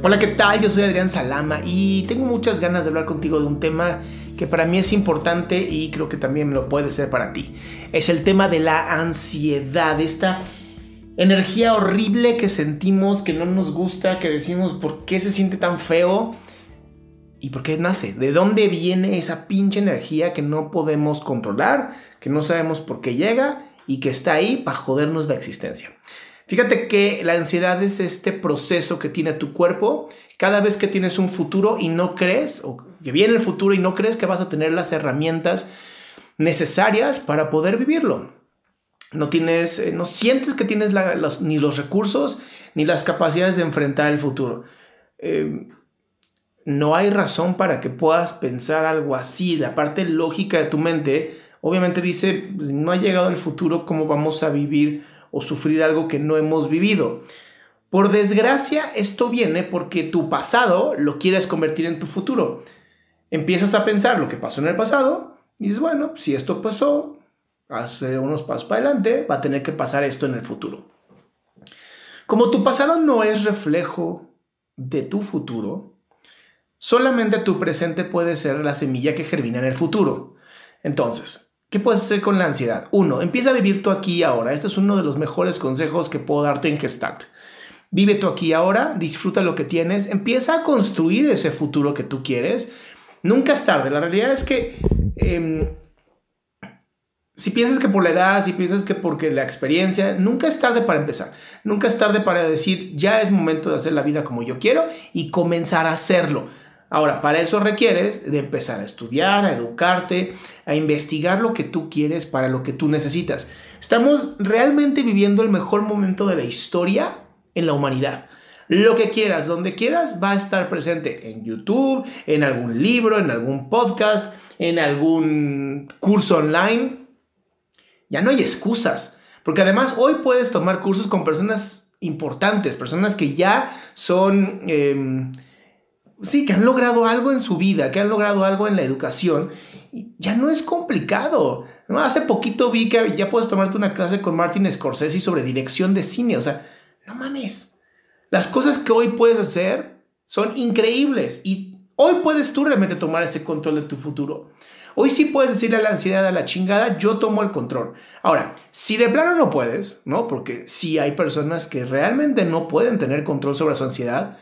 Hola, ¿qué tal? Yo soy Adrián Salama y tengo muchas ganas de hablar contigo de un tema que para mí es importante y creo que también lo puede ser para ti. Es el tema de la ansiedad, esta energía horrible que sentimos, que no nos gusta, que decimos por qué se siente tan feo y por qué nace. ¿De dónde viene esa pinche energía que no podemos controlar, que no sabemos por qué llega y que está ahí para jodernos la existencia? Fíjate que la ansiedad es este proceso que tiene tu cuerpo cada vez que tienes un futuro y no crees, o que viene el futuro y no crees que vas a tener las herramientas necesarias para poder vivirlo. No tienes, eh, no sientes que tienes ni los recursos ni las capacidades de enfrentar el futuro. Eh, no hay razón para que puedas pensar algo así. La parte lógica de tu mente obviamente dice, no ha llegado el futuro, ¿cómo vamos a vivir? O sufrir algo que no hemos vivido. Por desgracia, esto viene porque tu pasado lo quieres convertir en tu futuro. Empiezas a pensar lo que pasó en el pasado y dices, bueno, si esto pasó, hace unos pasos para adelante, va a tener que pasar esto en el futuro. Como tu pasado no es reflejo de tu futuro, solamente tu presente puede ser la semilla que germina en el futuro. Entonces, ¿Qué puedes hacer con la ansiedad? Uno, empieza a vivir tú aquí y ahora. Este es uno de los mejores consejos que puedo darte en Gestalt. Vive tú aquí y ahora, disfruta lo que tienes, empieza a construir ese futuro que tú quieres. Nunca es tarde. La realidad es que em, si piensas que por la edad, si piensas que porque la experiencia, nunca es tarde para empezar. Nunca es tarde para decir, ya es momento de hacer la vida como yo quiero y comenzar a hacerlo. Ahora, para eso requieres de empezar a estudiar, a educarte, a investigar lo que tú quieres para lo que tú necesitas. Estamos realmente viviendo el mejor momento de la historia en la humanidad. Lo que quieras, donde quieras, va a estar presente en YouTube, en algún libro, en algún podcast, en algún curso online. Ya no hay excusas, porque además hoy puedes tomar cursos con personas importantes, personas que ya son... Em, sí, que han logrado algo en su vida, que han logrado algo en la educación, y ya no es complicado. ¿no? Hace poquito vi que ya puedes tomarte una clase con Martin Scorsese sobre dirección de cine, o sea, no mames. Las cosas que hoy puedes hacer son increíbles y hoy puedes tú realmente tomar ese control de tu futuro. Hoy sí puedes decirle a la ansiedad, a la chingada, yo tomo el control. Ahora, si de plano no puedes, ¿no? Porque sí hay personas que realmente no pueden tener control sobre su ansiedad,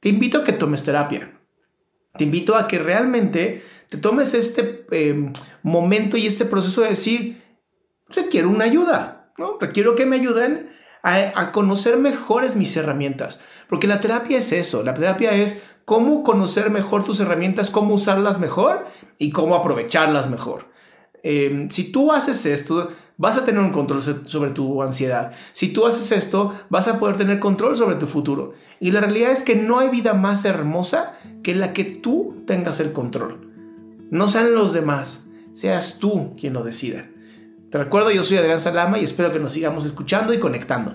te invito a que tomes terapia. Te invito a que realmente te tomes este em, momento y este proceso de decir, requiero una ayuda, ¿no? Requiero que me ayuden a, conocer mejores mis herramientas. Porque la terapia es eso, la terapia es cómo conocer mejor tus herramientas, cómo usarlas mejor y cómo aprovecharlas mejor. Em, si tú haces esto, vas a tener un control sobre tu ansiedad. Si tú haces esto, vas a poder tener control sobre tu futuro. Y la realidad es que no hay vida más hermosa que la que tú tengas el control. No sean los demás, seas tú quien lo decida. Te recuerdo, yo soy Adrián Salama y espero que nos sigamos escuchando y conectando.